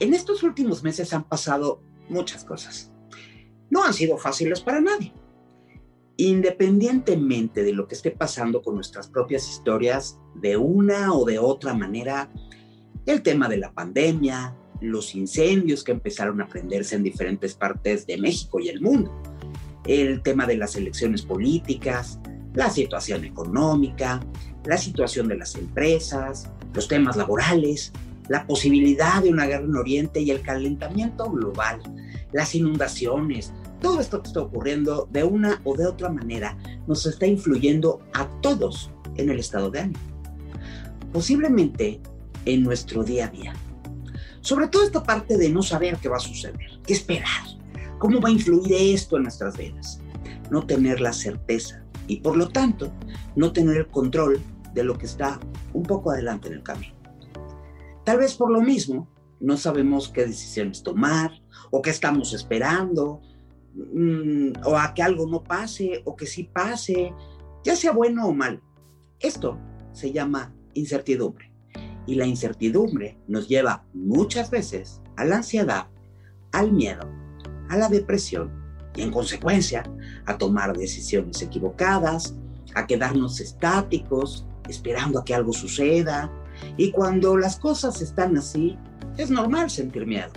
En estos últimos meses han pasado muchas cosas. No han sido fáciles para nadie. Independientemente de lo que esté pasando con nuestras propias historias, de una o de otra manera, el tema de la pandemia, los incendios que empezaron a prenderse en diferentes partes de México y el mundo, el tema de las elecciones políticas, la situación económica, la situación de las empresas, los temas laborales, la posibilidad de una guerra en Oriente y el calentamiento global, las inundaciones, todo esto que está ocurriendo de una o de otra manera nos está influyendo a todos en el estado de ánimo. Posiblemente en nuestro día a día. Sobre todo esta parte de no saber qué va a suceder, qué esperar, cómo va a influir esto en nuestras vidas. No tener la certeza y por lo tanto no tener el control de lo que está un poco adelante en el camino. Tal vez por lo mismo no sabemos qué decisiones tomar o qué estamos esperando mm, o a que algo no pase o que sí pase, ya sea bueno o mal. Esto se llama incertidumbre y la incertidumbre nos lleva muchas veces a la ansiedad, al miedo, a la depresión y en consecuencia a tomar decisiones equivocadas, a quedarnos estáticos, esperando a que algo suceda. Y cuando las cosas están así, es normal sentir miedo.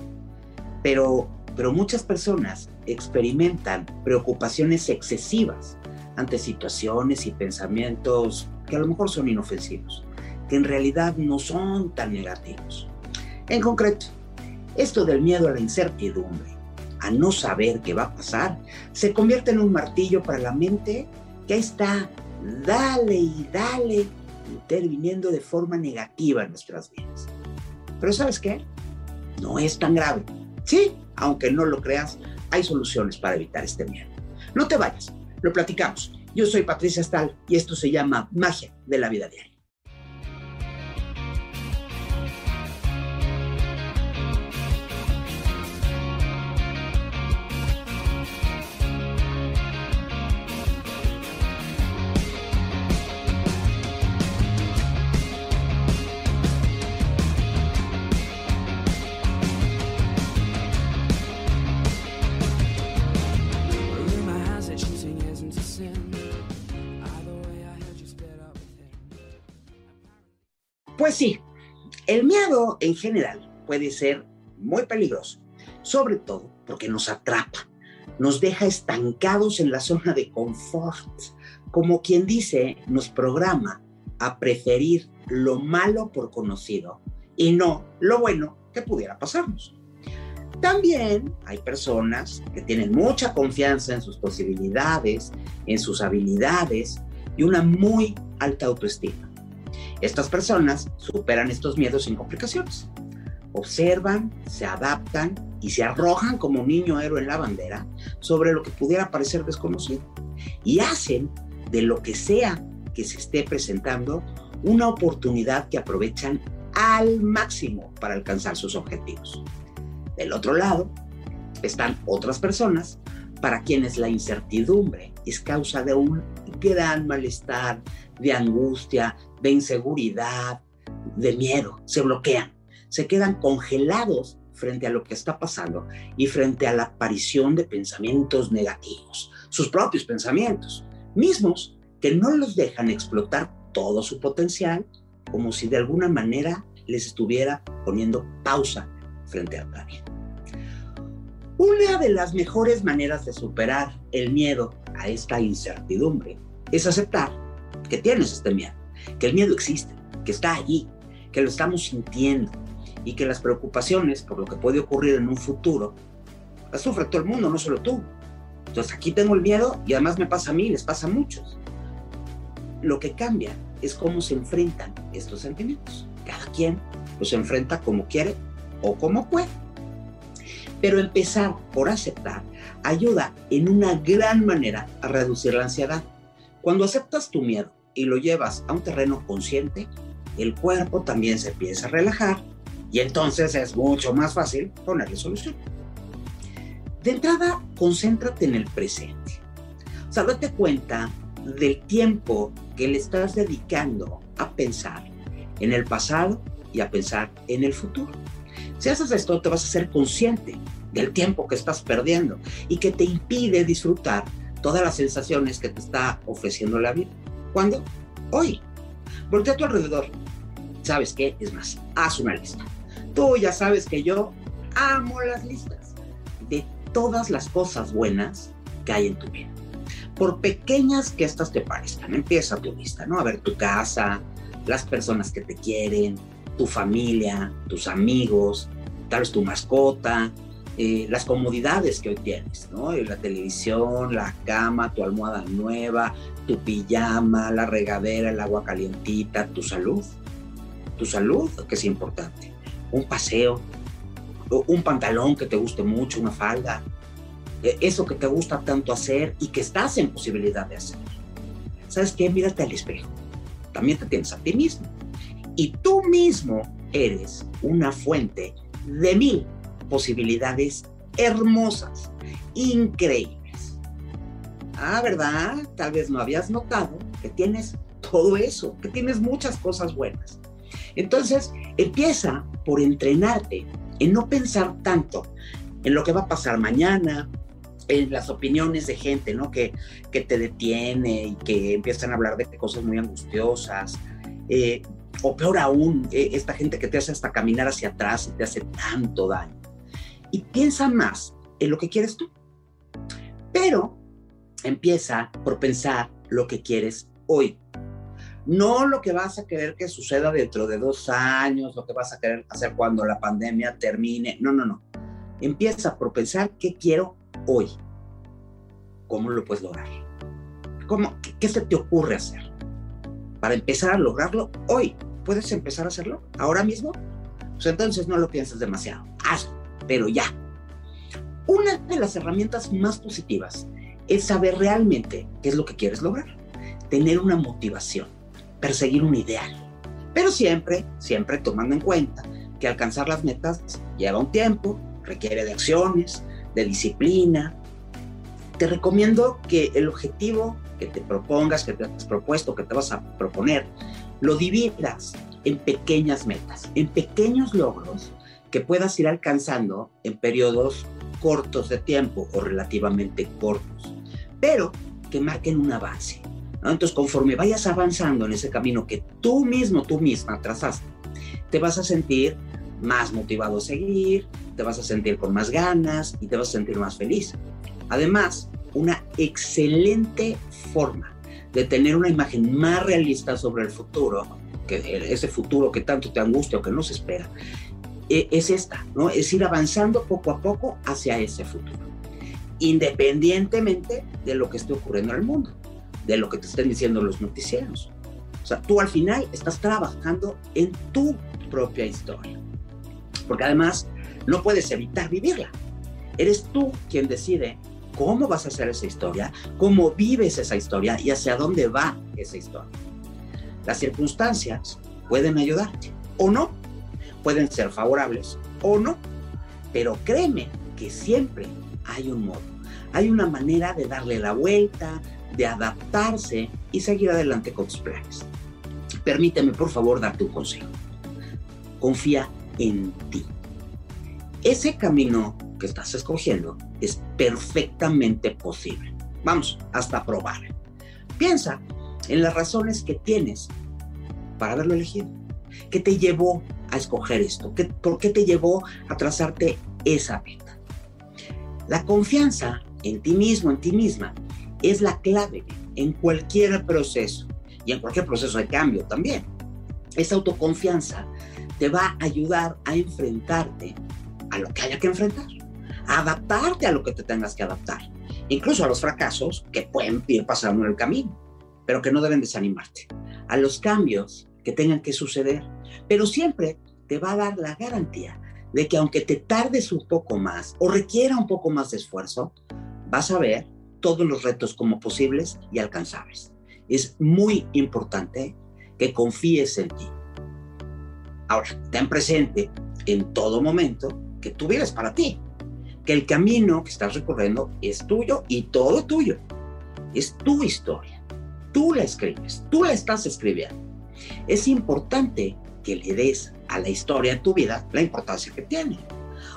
Pero, pero muchas personas experimentan preocupaciones excesivas ante situaciones y pensamientos que a lo mejor son inofensivos, que en realidad no son tan negativos. En concreto, esto del miedo a la incertidumbre, a no saber qué va a pasar, se convierte en un martillo para la mente que está, dale y dale, interviniendo de forma negativa en nuestras vidas. Pero ¿sabes qué? No es tan grave. Sí, aunque no lo creas, hay soluciones para evitar este miedo. No te vayas, lo platicamos. Yo soy Patricia Stahl y esto se llama Magia de la Vida Diaria. Pues sí, el miedo en general puede ser muy peligroso, sobre todo porque nos atrapa, nos deja estancados en la zona de confort, como quien dice, nos programa a preferir lo malo por conocido y no lo bueno que pudiera pasarnos. También hay personas que tienen mucha confianza en sus posibilidades, en sus habilidades y una muy alta autoestima. Estas personas superan estos miedos sin complicaciones. Observan, se adaptan y se arrojan como niño héroe en la bandera sobre lo que pudiera parecer desconocido. Y hacen de lo que sea que se esté presentando una oportunidad que aprovechan al máximo para alcanzar sus objetivos. Del otro lado, están otras personas para quienes la incertidumbre es causa de un gran malestar, de angustia, de inseguridad, de miedo, se bloquean, se quedan congelados frente a lo que está pasando y frente a la aparición de pensamientos negativos, sus propios pensamientos, mismos que no los dejan explotar todo su potencial, como si de alguna manera les estuviera poniendo pausa frente a la vida. Una de las mejores maneras de superar el miedo a esta incertidumbre es aceptar que tienes este miedo que el miedo existe, que está allí, que lo estamos sintiendo y que las preocupaciones por lo que puede ocurrir en un futuro las sufre todo el mundo, no solo tú. Entonces aquí tengo el miedo y además me pasa a mí, les pasa a muchos. Lo que cambia es cómo se enfrentan estos sentimientos. Cada quien los enfrenta como quiere o como puede. Pero empezar por aceptar ayuda en una gran manera a reducir la ansiedad. Cuando aceptas tu miedo y lo llevas a un terreno consciente, el cuerpo también se empieza a relajar y entonces es mucho más fácil ponerle solución. De entrada, concéntrate en el presente. O sea, date cuenta del tiempo que le estás dedicando a pensar en el pasado y a pensar en el futuro. Si haces esto, te vas a ser consciente del tiempo que estás perdiendo y que te impide disfrutar todas las sensaciones que te está ofreciendo la vida. ¿Cuándo? Hoy. Voltea a tu alrededor. ¿Sabes qué? Es más, haz una lista. Tú ya sabes que yo amo las listas de todas las cosas buenas que hay en tu vida. Por pequeñas que estas te parezcan, empieza tu lista, ¿no? A ver tu casa, las personas que te quieren, tu familia, tus amigos, tal vez tu mascota, eh, las comodidades que hoy tienes, ¿no? La televisión, la cama, tu almohada nueva, tu pijama, la regadera, el agua calientita, tu salud. Tu salud, que es importante. Un paseo, un pantalón que te guste mucho, una falda, e, eso que te gusta tanto hacer y que estás en posibilidad de hacer. ¿Sabes qué? Mírate al espejo. También te tienes a ti mismo. Y tú mismo eres una fuente de mil posibilidades hermosas, increíbles. Ah, ¿verdad? Tal vez no habías notado que tienes todo eso, que tienes muchas cosas buenas. Entonces, empieza por entrenarte en no pensar tanto en lo que va a pasar mañana, en las opiniones de gente, ¿no? Que, que te detiene y que empiezan a hablar de cosas muy angustiosas. Eh, o peor aún, eh, esta gente que te hace hasta caminar hacia atrás y te hace tanto daño. Y piensa más en lo que quieres tú. Pero empieza por pensar lo que quieres hoy. No lo que vas a querer que suceda dentro de dos años, lo que vas a querer hacer cuando la pandemia termine. No, no, no. Empieza por pensar qué quiero hoy. ¿Cómo lo puedes lograr? ¿Cómo, qué, se te ocurre hacer? Para empezar a lograrlo hoy. ¿Puedes empezar a hacerlo ahora mismo? Pues entonces no lo pienses demasiado. Hazlo, pero ya. Una de las herramientas más positivas es saber realmente qué es lo que quieres lograr. Tener una motivación, perseguir un ideal. Pero siempre, siempre tomando en cuenta que alcanzar las metas lleva un tiempo, requiere de acciones, de disciplina. Te recomiendo que el objetivo que te propongas, que te has propuesto, que te vas a proponer, lo dividas en pequeñas metas, en pequeños logros que puedas ir alcanzando en periodos cortos de tiempo o relativamente cortos, pero que marquen un avance. Entonces, conforme vayas avanzando en ese camino que tú mismo, tú misma trazaste, te vas a sentir más motivado a seguir, te vas a sentir con más ganas y te vas a sentir más feliz. Además, una excelente forma de tener una imagen más realista sobre el futuro, que ese futuro que tanto te angustia o que no se espera, e, es esta, ¿no? Es ir avanzando poco a poco hacia ese futuro, independientemente de lo que esté ocurriendo en el mundo, de lo que te estén diciendo los noticieros. O sea, tú al final estás trabajando en tu propia historia. Porque además no puedes evitar vivirla. Eres tú quien decide cómo vas a hacer esa historia, cómo vives esa historia y hacia dónde va esa historia. Las circunstancias pueden ayudarte o no, pueden ser favorables o no, pero créeme que siempre hay un modo, hay una manera de darle la vuelta, de adaptarse y seguir adelante con tus planes. Permíteme por favor darte un consejo. Confía en ti ese camino que estás escogiendo es perfectamente posible. Vamos, hasta probar. Piensa en las razones que tienes para haberlo elegido. ¿Qué te llevó a escoger esto? ¿Qué, ¿Por qué te llevó a trazarte esa meta? La confianza en ti mismo, en ti misma, es la clave en cualquier proceso y en cualquier proceso de cambio también. Esa autoconfianza te va a ayudar a enfrentarte a lo que haya que enfrentar, adaptarte a lo que te tengas que adaptar, incluso a los fracasos que pueden ir pasando en el camino, pero que no deben desanimarte, a los cambios que tengan que suceder, pero siempre te va a dar la garantía de que aunque te tardes un poco más o requiera un poco más de esfuerzo, vas a ver todos los retos como posibles y alcanzables. Es muy importante que confíes en ti. Ahora, ten presente en todo momento que tú vives para ti, que el camino que estás recorriendo es tuyo y todo tuyo. Es tu historia. Tú la escribes, tú la estás escribiendo. Es importante que le des a la historia de tu vida la importancia que tiene.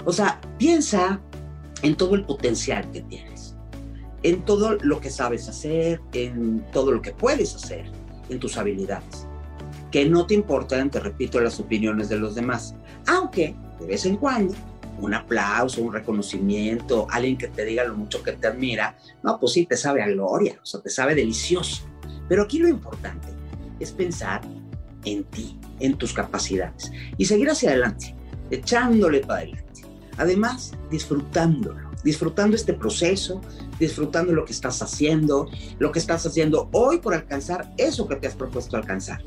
O sea, piensa en todo el potencial que tienes, en todo lo que sabes hacer, en todo lo que puedes hacer, en tus habilidades. Que no te importan, te repito, las opiniones de los demás, aunque de vez en cuando un aplauso, un reconocimiento, alguien que te diga lo mucho que te admira, no, pues sí, te sabe a gloria, o sea, te sabe delicioso. Pero aquí lo importante es pensar en ti, en tus capacidades y seguir hacia adelante, echándole para adelante. Además, disfrutándolo, disfrutando este proceso, disfrutando lo que estás haciendo, lo que estás haciendo hoy por alcanzar eso que te has propuesto alcanzar.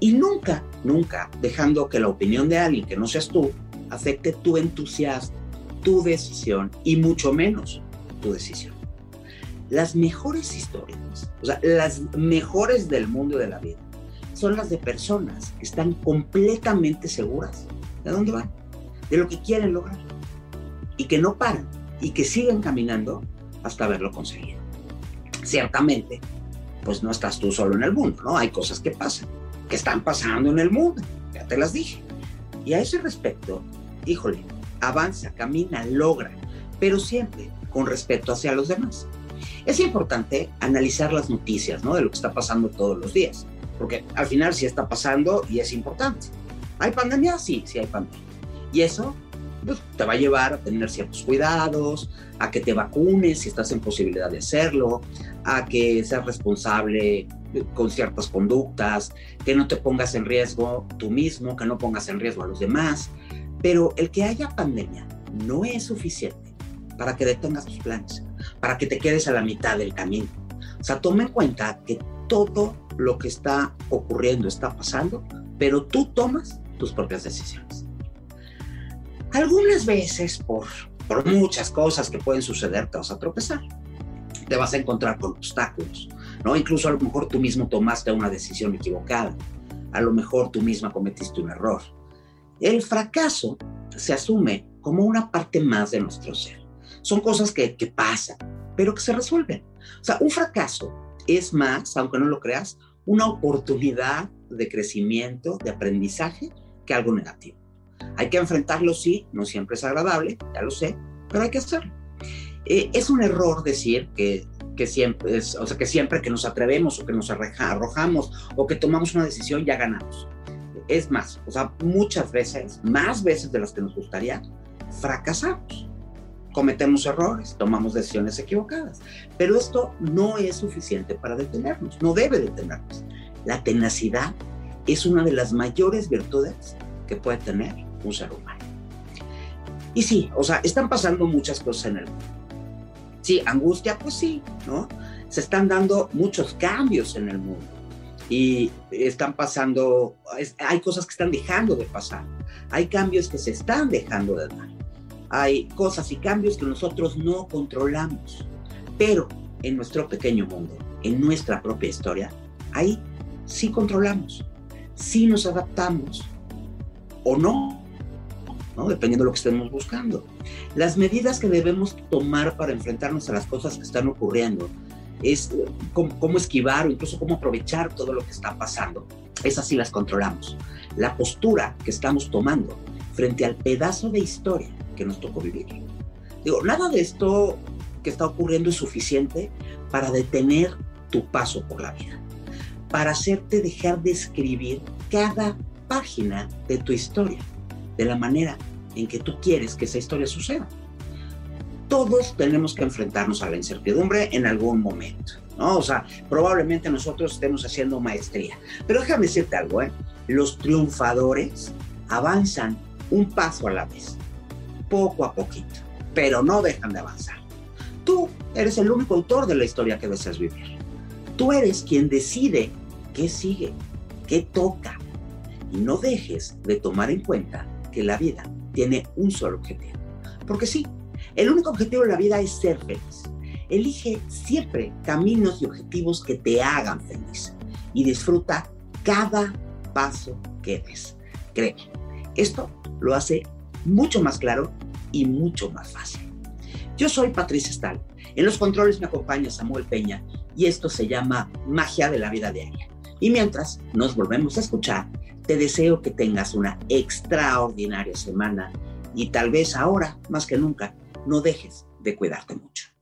Y nunca, nunca dejando que la opinión de alguien que no seas tú afecte tu entusiasmo, tu decisión y mucho menos tu decisión. Las mejores historias, o sea, las mejores del mundo de la vida, son las de personas que están completamente seguras de dónde van, de lo que quieren lograr y que no paran y que siguen caminando hasta haberlo conseguido. Ciertamente, pues no estás tú solo en el mundo, ¿no? Hay cosas que pasan, que están pasando en el mundo, ya te las dije. Y a ese respecto, híjole, avanza, camina, logra, pero siempre con respeto hacia los demás. Es importante analizar las noticias, ¿no? De lo que está pasando todos los días, porque al final sí está pasando y es importante. ¿Hay pandemia? Sí, sí hay pandemia. Y eso pues, te va a llevar a tener ciertos cuidados, a que te vacunes si estás en posibilidad de hacerlo, a que seas responsable con ciertas conductas, que no te pongas en riesgo tú mismo, que no pongas en riesgo a los demás. Pero el que haya pandemia no es suficiente para que detengas tus planes, para que te quedes a la mitad del camino. O sea, toma en cuenta que todo lo que está ocurriendo está pasando, pero tú tomas tus propias decisiones. Algunas veces, por, por muchas cosas que pueden suceder, te vas a tropezar. Te vas a encontrar con obstáculos, ¿no? Incluso a lo mejor tú mismo tomaste una decisión equivocada. A lo mejor tú misma cometiste un error. El fracaso se asume como una parte más de nuestro ser. Son cosas que, que pasan, pero que se resuelven. O sea, un fracaso es más, aunque no lo creas, una oportunidad de crecimiento, de aprendizaje, que algo negativo. Hay que enfrentarlo, sí, no siempre es agradable, ya lo sé, pero hay que hacerlo. Eh, es un error decir que, que siempre, o sea, que siempre que nos atrevemos o que nos arrojamos o que tomamos una decisión ya ganamos. Es más, o sea, muchas veces, más veces de las que nos gustaría, fracasamos. Cometemos errores, tomamos decisiones equivocadas. Pero esto no es suficiente para detenernos, no debe detenernos. La tenacidad es una de las mayores virtudes que puede tener un ser humano. Y sí, o sea, están pasando muchas cosas en el mundo. Sí, angustia, pues sí, ¿no? Se están dando muchos cambios en el mundo y están pasando, hay cosas que están dejando de pasar, hay cambios que se están dejando de dar, hay cosas y cambios que nosotros no controlamos, pero en nuestro pequeño mundo, en nuestra propia historia, ahí sí controlamos, sí nos adaptamos o no, ¿no? dependiendo de lo que estemos buscando. Las medidas que debemos tomar para enfrentarnos a las cosas que están ocurriendo es eh, cómo, esquivar o incluso cómo aprovechar todo lo que está pasando. Esas sí las controlamos. La postura que estamos tomando frente al pedazo de historia que nos tocó vivir. Digo, nada de esto que está ocurriendo es suficiente para detener tu paso por la vida, para hacerte dejar de escribir cada página de tu historia de la manera en que tú quieres que esa historia suceda. Todos tenemos que enfrentarnos a la incertidumbre en algún momento, ¿no? O sea, probablemente nosotros estemos haciendo maestría. Pero déjame decirte algo, ¿eh? Los triunfadores avanzan un paso a la vez, poco a poquito, pero no dejan de avanzar. Tú eres el único autor de la historia que deseas vivir. Tú eres quien decide qué sigue, qué toca. Y no dejes de tomar en cuenta que la vida tiene un solo objetivo. Porque sí, el único objetivo de la vida es ser feliz. Elige siempre caminos y objetivos que te hagan feliz y disfruta cada paso que des. Créeme, esto lo hace mucho más claro y mucho más fácil. Yo soy Patricia Stahl. En los controles me acompaña Samuel Peña y esto se llama Magia de la Vida Diaria. Y mientras nos volvemos a escuchar, Te deseo que tengas una extraordinaria semana y tal vez ahora, más que nunca, no dejes de cuidarte mucho.